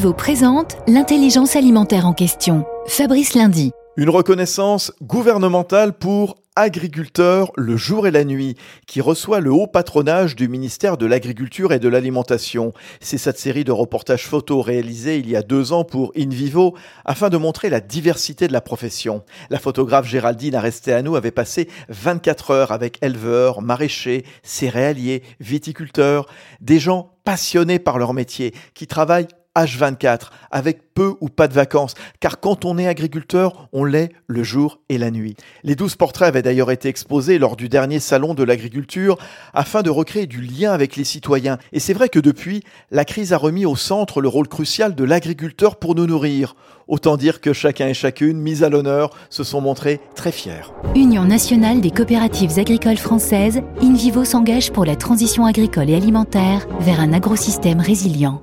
InVivo présente l'intelligence alimentaire en question. Fabrice Lundi. Une reconnaissance gouvernementale pour agriculteurs le jour et la nuit, qui reçoit le haut patronage du ministère de l'Agriculture et de l'Alimentation. C'est cette série de reportages photos réalisés il y a deux ans pour InVivo afin de montrer la diversité de la profession. La photographe Géraldine nous avait passé 24 heures avec éleveurs, maraîchers, céréaliers, viticulteurs, des gens passionnés par leur métier, qui travaillent H24, avec peu ou pas de vacances, car quand on est agriculteur, on l'est le jour et la nuit. Les douze portraits avaient d'ailleurs été exposés lors du dernier salon de l'agriculture afin de recréer du lien avec les citoyens. Et c'est vrai que depuis, la crise a remis au centre le rôle crucial de l'agriculteur pour nous nourrir. Autant dire que chacun et chacune, mis à l'honneur, se sont montrés très fiers. Union nationale des coopératives agricoles françaises, InVivo s'engage pour la transition agricole et alimentaire vers un agrosystème résilient.